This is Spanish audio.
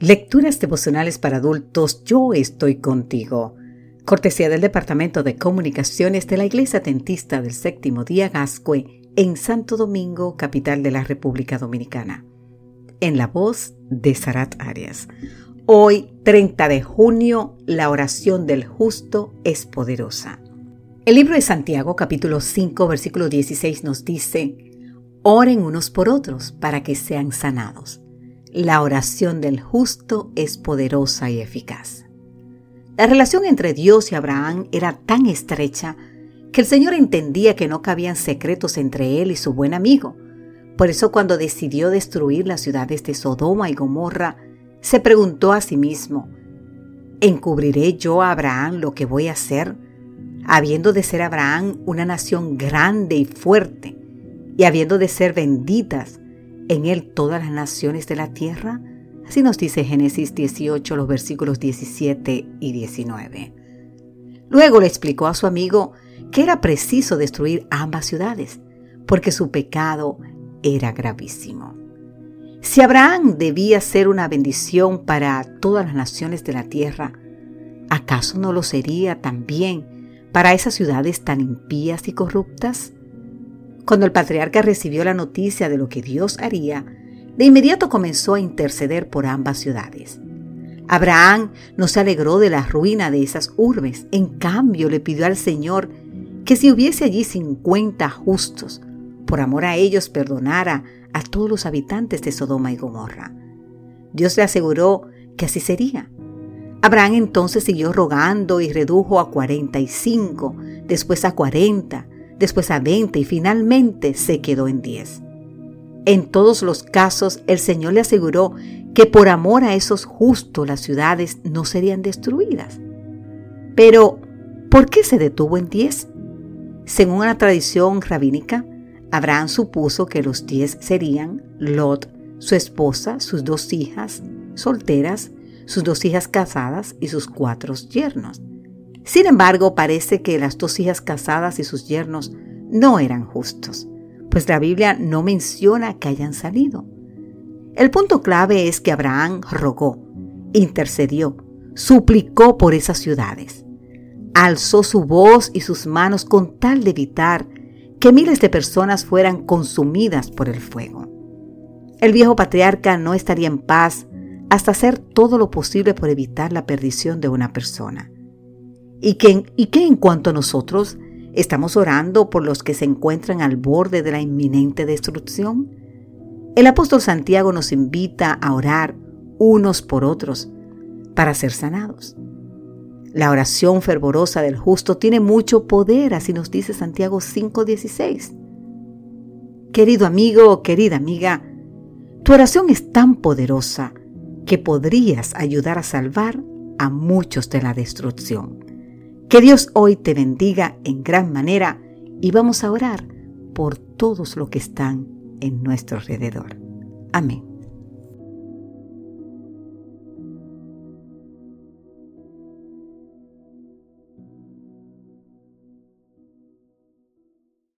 Lecturas devocionales para adultos, yo estoy contigo. Cortesía del Departamento de Comunicaciones de la Iglesia Tentista del Séptimo Día Gascue en Santo Domingo, capital de la República Dominicana. En la voz de Sarat Arias. Hoy, 30 de junio, la oración del justo es poderosa. El libro de Santiago, capítulo 5, versículo 16 nos dice, Oren unos por otros para que sean sanados. La oración del justo es poderosa y eficaz. La relación entre Dios y Abraham era tan estrecha que el Señor entendía que no cabían secretos entre él y su buen amigo. Por eso cuando decidió destruir las ciudades de Sodoma y Gomorra, se preguntó a sí mismo, ¿encubriré yo a Abraham lo que voy a hacer, habiendo de ser Abraham una nación grande y fuerte, y habiendo de ser benditas en él todas las naciones de la tierra? Así nos dice Génesis 18, los versículos 17 y 19. Luego le explicó a su amigo que era preciso destruir ambas ciudades, porque su pecado era gravísimo. Si Abraham debía ser una bendición para todas las naciones de la tierra, ¿acaso no lo sería también para esas ciudades tan impías y corruptas? Cuando el patriarca recibió la noticia de lo que Dios haría, de inmediato comenzó a interceder por ambas ciudades. Abraham no se alegró de la ruina de esas urbes, en cambio le pidió al Señor que si hubiese allí cincuenta justos, por amor a ellos perdonara a todos los habitantes de Sodoma y Gomorra. Dios le aseguró que así sería. Abraham entonces siguió rogando y redujo a cuarenta y cinco, después a cuarenta, después a 20 y finalmente se quedó en 10. En todos los casos, el Señor le aseguró que por amor a esos justos las ciudades no serían destruidas. Pero, ¿por qué se detuvo en 10? Según una tradición rabínica, Abraham supuso que los 10 serían Lot, su esposa, sus dos hijas solteras, sus dos hijas casadas y sus cuatro yernos. Sin embargo, parece que las dos hijas casadas y sus yernos no eran justos, pues la Biblia no menciona que hayan salido. El punto clave es que Abraham rogó, intercedió, suplicó por esas ciudades. Alzó su voz y sus manos con tal de evitar que miles de personas fueran consumidas por el fuego. El viejo patriarca no estaría en paz hasta hacer todo lo posible por evitar la perdición de una persona. ¿Y qué, ¿Y en cuanto a nosotros? ¿Estamos orando por los que se encuentran al borde de la inminente destrucción? El apóstol Santiago nos invita a orar unos por otros para ser sanados. La oración fervorosa del justo tiene mucho poder, así nos dice Santiago 5:16. Querido amigo, querida amiga, tu oración es tan poderosa que podrías ayudar a salvar a muchos de la destrucción. Que Dios hoy te bendiga en gran manera y vamos a orar por todos los que están en nuestro alrededor. Amén.